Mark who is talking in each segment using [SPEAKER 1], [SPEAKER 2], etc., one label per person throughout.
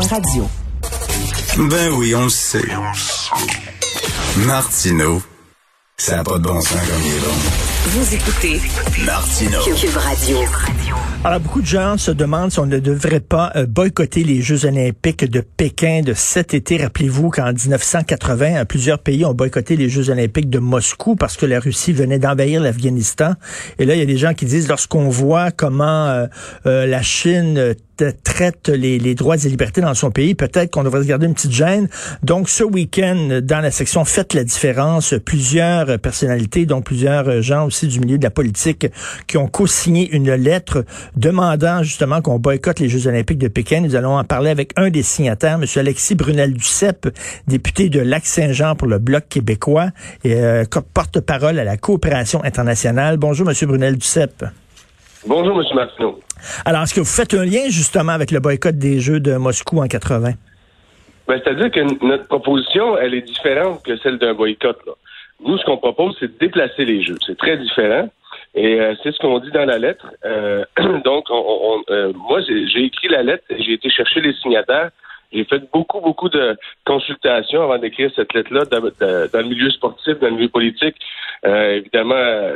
[SPEAKER 1] cube.radio.
[SPEAKER 2] Ben oui, on le sait. Martineau, ça n'a pas de bon sens comme il est bon.
[SPEAKER 1] Vous écoutez
[SPEAKER 2] Martineau.
[SPEAKER 1] Cube Radio.
[SPEAKER 3] Alors, beaucoup de gens se demandent si on ne devrait pas euh, boycotter les Jeux olympiques de Pékin de cet été. Rappelez-vous qu'en 1980, plusieurs pays ont boycotté les Jeux olympiques de Moscou parce que la Russie venait d'envahir l'Afghanistan. Et là, il y a des gens qui disent, lorsqu'on voit comment euh, euh, la Chine traite les, les, droits et libertés dans son pays, peut-être qu'on devrait se garder une petite gêne. Donc, ce week-end, dans la section Faites la différence, plusieurs personnalités, dont plusieurs gens aussi du milieu de la politique, qui ont co-signé une lettre demandant justement qu'on boycotte les Jeux olympiques de Pékin. Nous allons en parler avec un des signataires, M. Alexis Brunel-Duceppe, député de Lac-Saint-Jean pour le Bloc québécois et euh, porte-parole à la coopération internationale. Bonjour, M. Brunel-Duceppe.
[SPEAKER 4] Bonjour, M. Martineau.
[SPEAKER 3] Alors, est-ce que vous faites un lien justement avec le boycott des Jeux de Moscou en 80?
[SPEAKER 4] Ben, C'est-à-dire que notre proposition, elle est différente que celle d'un boycott. Là. Nous, ce qu'on propose, c'est de déplacer les Jeux. C'est très différent. Et euh, c'est ce qu'on dit dans la lettre. Euh, donc, on, euh, moi, j'ai écrit la lettre, j'ai été chercher les signataires. J'ai fait beaucoup, beaucoup de consultations avant d'écrire cette lettre-là dans, le milieu sportif, dans le milieu politique, évidemment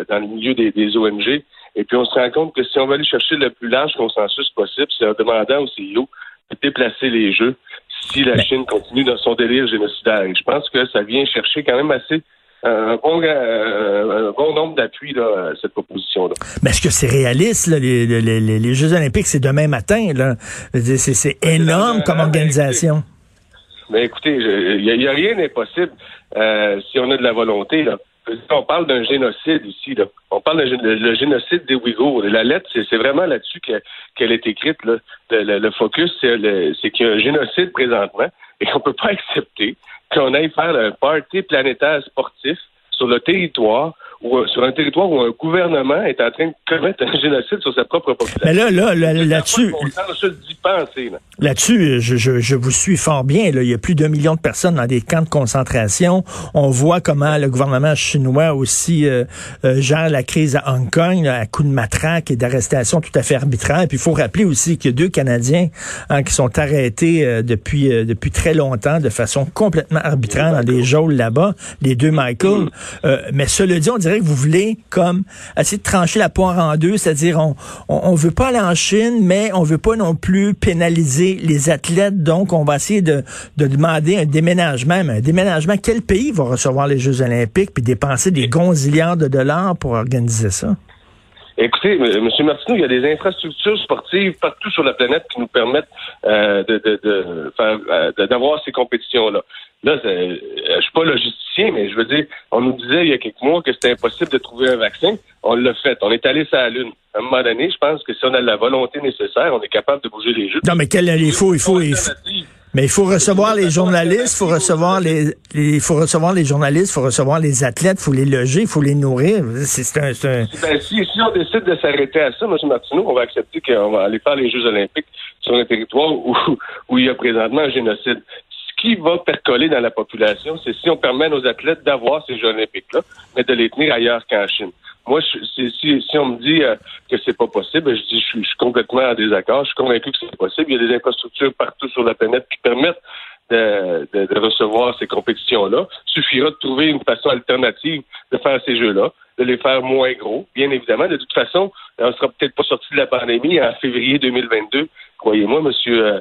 [SPEAKER 4] dans le milieu des, des ONG. Et puis, on se rend compte que si on veut aller chercher le plus large consensus possible, c'est en demandant au CEO de déplacer les jeux si la Chine continue dans son délire génocidaire. Et je pense que ça vient chercher quand même assez un bon, euh, un bon nombre d'appuis à cette proposition-là.
[SPEAKER 3] Mais est-ce que c'est réaliste? Là, les, les, les, Jeux olympiques, c'est demain matin. Là? C'est, c'est énorme comme organisation.
[SPEAKER 4] Mais écoutez, il n'y a, a, rien d'impossible euh, si on a de la volonté. Là. On parle d'un génocide ici. Là. On parle d'un génocide des Ouïghours. La lettre, c'est vraiment là-dessus qu'elle est écrite. Là. Le, le, focus, c'est qu'il y a un génocide présentement et qu'on ne peut pas accepter qu'on aille faire un party planétaire sportif sur le territoire ou sur un territoire où un gouvernement est en train de commettre un génocide sur sa propre population.
[SPEAKER 3] Mais là, là, là là-dessus,
[SPEAKER 4] là.
[SPEAKER 3] là-dessus, je, je, je, vous suis fort bien. Là. Il y a plus d'un million de personnes dans des camps de concentration. On voit comment le gouvernement chinois aussi euh, euh, gère la crise à Hong Kong à coups de matraque et d'arrestations tout à fait arbitraires. Puis il faut rappeler aussi qu'il y a deux Canadiens hein, qui sont arrêtés euh, depuis depuis très longtemps de façon complètement arbitraire dans des geôles là-bas, les deux Michael. mais cela dit, on dirait vous voulez comme essayer de trancher la poire en deux, c'est-à-dire on, on, veut pas aller en Chine, mais on veut pas non plus pénaliser les athlètes, donc on va essayer de, de demander un déménagement. Un déménagement, quel pays va recevoir les Jeux olympiques puis dépenser des gonzillards de dollars pour organiser ça?
[SPEAKER 4] Écoutez, M. Martineau, il y a des infrastructures sportives partout sur la planète qui nous permettent euh, de, de, de, faire, euh, d'avoir ces compétitions-là. Là, euh, je suis pas logisticien, mais je veux dire, on nous disait il y a quelques mois que c'était impossible de trouver un vaccin. On l'a fait. On est allé sur la Lune. À un moment donné, je pense que si on a la volonté nécessaire, on est capable de bouger les jeux.
[SPEAKER 3] Non, mais quel, il faut, il faut, il faut, mais il faut recevoir les journalistes, il faut recevoir les, il faut recevoir les journalistes, il faut recevoir les athlètes, il faut les loger, il faut les nourrir. C'est un, un...
[SPEAKER 4] Ben, si, si, on décide de s'arrêter à ça, M. Martineau, on va accepter qu'on va aller faire les Jeux olympiques sur un territoire où, où il y a présentement un génocide. Qui va percoler dans la population, c'est si on permet à nos athlètes d'avoir ces Jeux olympiques-là, mais de les tenir ailleurs qu'en Chine. Moi, si, si, on me dit euh, que c'est pas possible, je dis je suis, complètement en désaccord. Je suis convaincu que c'est possible. Il y a des infrastructures partout sur la planète qui permettent de, de, recevoir ces compétitions-là. Suffira de trouver une façon alternative de faire ces jeux-là, de les faire moins gros, bien évidemment. De toute façon, on sera peut-être pas sorti de la pandémie en février 2022, croyez-moi, monsieur, euh,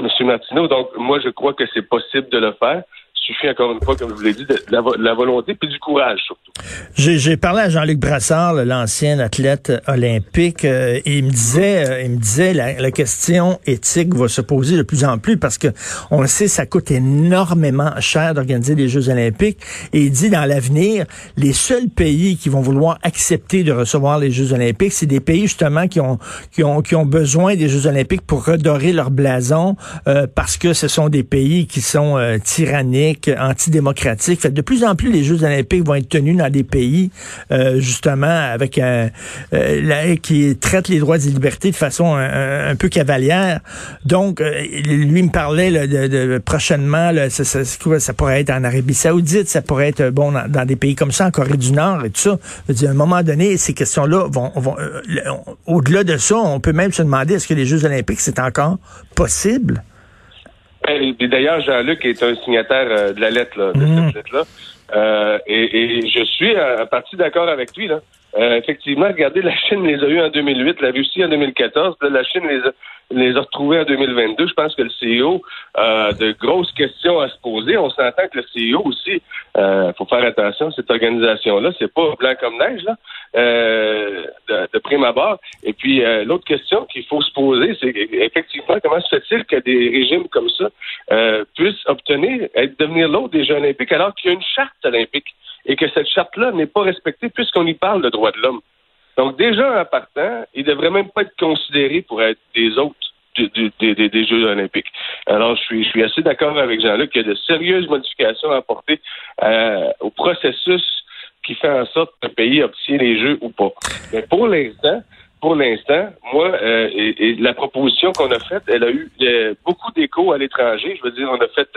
[SPEAKER 4] monsieur Martineau. Donc, moi, je crois que c'est possible de le faire suffit encore une fois, comme je vous l'ai dit, de la, volonté puis du courage surtout.
[SPEAKER 3] J'ai parlé à Jean-Luc Brassard, l'ancien athlète olympique, euh, et il me disait, euh, il me disait la, la, question éthique va se poser de plus en plus parce que on le sait, ça coûte énormément cher d'organiser des Jeux olympiques. Et il dit dans l'avenir, les seuls pays qui vont vouloir accepter de recevoir les Jeux olympiques, c'est des pays justement qui ont qui ont qui ont besoin des Jeux olympiques pour redorer leur blason euh, parce que ce sont des pays qui sont tyranniques antidémocratique. De plus en plus, les Jeux olympiques vont être tenus dans des pays, euh, justement, avec un, euh, qui traitent les droits et libertés de façon un, peu cavalière. Donc, euh, lui me parlait de, prochainement, ça, ça, pourrait être en Arabie Saoudite, ça pourrait être bon dans, des pays comme ça, en Corée du Nord et tout ça. à un moment donné, ces questions-là vont, vont au-delà de ça, on peut même se demander est-ce que les Jeux olympiques c'est encore possible?
[SPEAKER 4] Et d'ailleurs, Jean-Luc est un signataire euh, de la lettre, là, de
[SPEAKER 3] Mhm.
[SPEAKER 4] cette lettre-là. Euh, et, et je suis en partie d'accord avec lui. Là. Euh, effectivement, regardez, la Chine les a eu en 2008, la Russie en 2014, puis là, la Chine les a, les a retrouvés en 2022. Je pense que le CEO a de grosses questions à se poser. On s'entend que le CEO aussi, euh, faut faire attention, cette organisation-là, c'est pas blanc comme neige, là, euh, de, de prime abord. Et puis, euh, l'autre question qu'il faut se poser, c'est effectivement, comment se fait-il que des régimes comme ça euh, puissent obtenir, être, devenir l'autre des Jeux olympiques alors qu'il y a une charte olympique et que cette charte-là n'est pas respectée puisqu'on y parle de droits de l'homme. Donc, déjà, en partant, ils ne devraient même pas être considérés pour être des autres des, Jeux olympiques. Alors, je suis, assez d'accord avec Jean-Luc qu'il y a de sérieuses modifications à apporter euh, au processus qui fait en sorte le pays obtient les Jeux ou pas. Mais pour l'instant, pour l'instant, moi, euh, la proposition qu'on a faite, elle a eu euh, beaucoup d'écho à l'étranger. Je veux dire, on a fait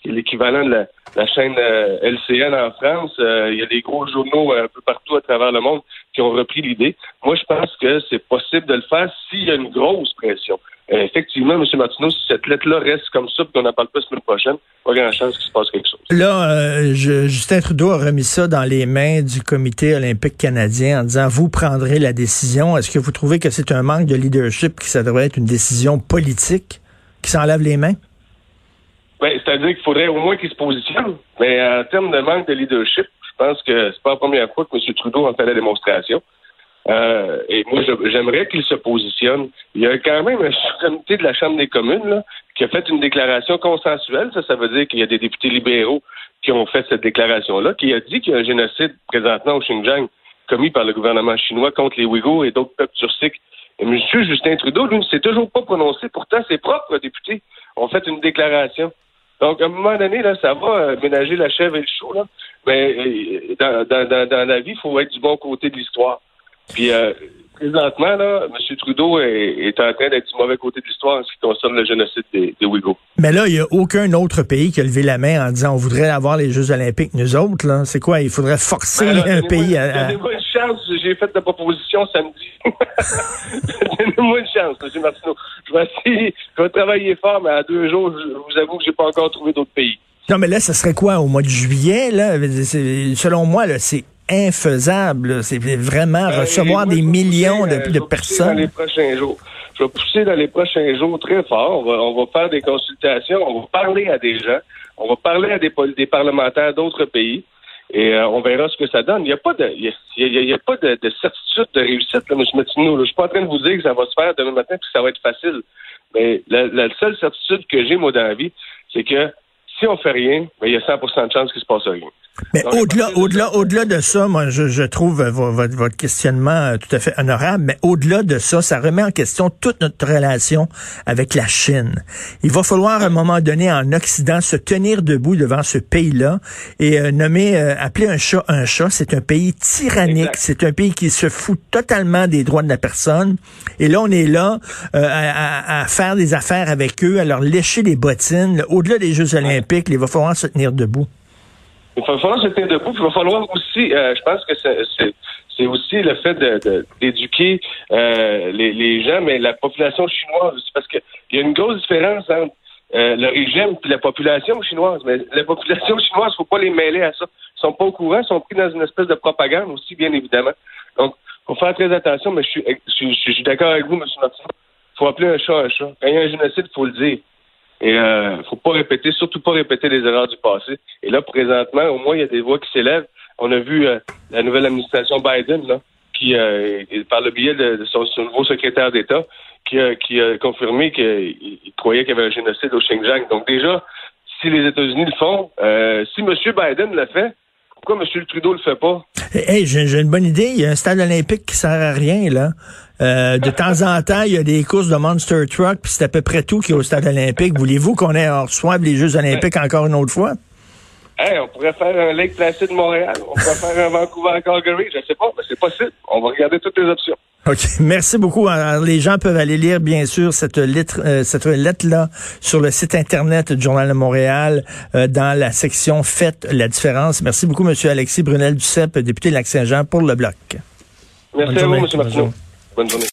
[SPEAKER 4] qui est l'équivalent de la, chaîne euh, LCN en France. Euh, il y a des gros journaux euh, un peu partout à travers le monde qui ont repris l'idée. Moi, je pense que c'est possible de le faire s'il y a une grosse pression. Effectivement, M. Martineau, si cette lettre-là reste comme ça, puis qu'on n'en parle pas la semaine prochaine, pas grand chance qu'il se passe quelque chose.
[SPEAKER 3] Là, Justin Trudeau a remis ça dans les mains du comité olympique canadien en disant, vous prendrez la décision. Est-ce que vous trouvez que c'est un manque de leadership, que ça devrait être une décision politique qui s'enlève les mains?
[SPEAKER 4] Ben, C'est-à-dire qu'il faudrait au moins qu'il se positionne. Mais en termes de manque de leadership, je pense que c'est pas la première fois que M. Trudeau en fait la démonstration. Euh, et moi, j'aimerais qu'il se positionne. Il y a quand même une souveraineté de la Chambre des communes là, qui a fait une déclaration consensuelle. Ça, ça veut dire qu'il y a des députés libéraux qui ont fait cette déclaration-là, qui a dit qu'il y a un génocide présentement au Xinjiang commis par le gouvernement chinois contre les Ouïghours et d'autres peuples turciques. Et M. Justin Trudeau, lui, ne s'est toujours pas prononcé. Pourtant, ses propres députés ont fait une déclaration. Donc, à un moment donné, là, ça va euh, ménager la chèvre et le chou, là. Mais euh, dans, dans, dans, dans la vie, il faut être du bon côté de l'histoire. Puis, euh, présentement, là, M. Trudeau est, est en train d'être du mauvais côté de l'histoire en ce qui concerne le génocide des, des Ouïghours.
[SPEAKER 3] Mais là, il n'y a aucun autre pays qui a levé la main en disant, on voudrait avoir les Jeux olympiques, nous autres. là. C'est quoi? Il faudrait forcer
[SPEAKER 4] Ben,
[SPEAKER 3] un pays à...
[SPEAKER 4] Donnez-moi une chance, j'ai fait la proposition samedi. donnez-moi une chance, M. Martineau. Je vais essayer, je vais travailler fort, mais à deux jours, je vous avoue que j'ai pas encore trouvé d'autres pays.
[SPEAKER 3] Non, mais là, ça serait quoi? Au mois de juillet, là? Selon moi, là, c'est infaisable. C'est vraiment
[SPEAKER 4] Euh,
[SPEAKER 3] recevoir des millions
[SPEAKER 4] pousser,
[SPEAKER 3] de,
[SPEAKER 4] euh, pousser Dans les
[SPEAKER 3] personnes.
[SPEAKER 4] prochains jours. Je vais pousser dans les prochains jours très fort. On va, on va faire des consultations, on va parler à des gens, on va parler à des, parlementaires d'autres pays. Et euh, on verra ce que ça donne. Il n'y a pas de, il y a, il y a- il y a pas de, de certitude de réussite, là, M. Martineau. là. Je suis pas en train de vous dire que ça va se faire demain matin et que ça va être facile. Mais la, la seule certitude que j'ai, moi, dans la vie, c'est que si on fait rien, ben, il y a 100 de chances qu'il se passe rien.
[SPEAKER 3] Mais au-delà, au-delà,
[SPEAKER 4] ça-
[SPEAKER 3] au-delà de ça, moi, je, je trouve vo- votre, votre questionnement euh, tout à fait honorable, mais au-delà de ça, ça remet en question toute notre relation avec la Chine. Il va falloir à un moment donné en Occident se tenir debout devant ce pays-là et euh, nommer, euh, appeler un chat un chat. C'est un pays tyrannique, c'est un pays qui se fout totalement des droits de la personne. Et là, on est là euh, à, à- à faire des affaires avec eux, à leur lécher les bottines. Au-delà des Jeux olympiques, il va falloir se tenir debout.
[SPEAKER 4] Il va falloir se tenir debout, il va falloir aussi, euh, je pense que c'est- aussi le fait de- de- d'éduquer euh, les, gens, mais la population chinoise, aussi, parce qu'il y a une grosse différence entre euh, le régime et la population chinoise. Mais la population chinoise, faut pas les mêler à ça. Ils sont pas au courant, ils sont pris dans une espèce de propagande aussi, bien évidemment. Donc, faut faire très attention, mais je suis d'accord avec vous, M. Martin. faut appeler un chat un chat. Quand il y a un génocide, il faut le dire. Et euh, faut pas répéter, surtout pas répéter les erreurs du passé. Et là, présentement, au moins, il y a des voix qui s'élèvent. On a vu euh, la nouvelle administration Biden, là, qui, euh, par le biais de, son, nouveau secrétaire d'État, qui a, qui a confirmé qu'il il croyait qu'il y avait un génocide au Xinjiang. Donc déjà, si les États-Unis le font, euh, si M. Biden le fait, pourquoi M. Trudeau le fait pas?
[SPEAKER 3] Hey, j'ai j'ai une bonne idée. Il y a un stade olympique qui sert à rien, là. Euh, de temps en temps, il y a des courses de Monster Truck, puis c'est à peu près tout qui est au stade olympique. Voulez-vous qu'on ait reçoive les Jeux olympiques encore une autre fois?
[SPEAKER 4] Hey, on pourrait faire un Lake Placid Montréal, on pourrait faire un Vancouver Calgary, je sais pas, mais c'est possible. On va regarder toutes les options.
[SPEAKER 3] OK. Merci beaucoup. Alors, les gens peuvent aller lire, bien sûr, cette lettre, euh, cette lettre-là sur le site Internet du Journal de Montréal, euh, dans la section Faites la différence. Merci beaucoup, M. Alexis Brunel-Duceppe, député de Lac-Saint-Jean, pour le Bloc.
[SPEAKER 4] Merci
[SPEAKER 3] Bonne
[SPEAKER 4] à vous. M. Martineau. Bonne journée.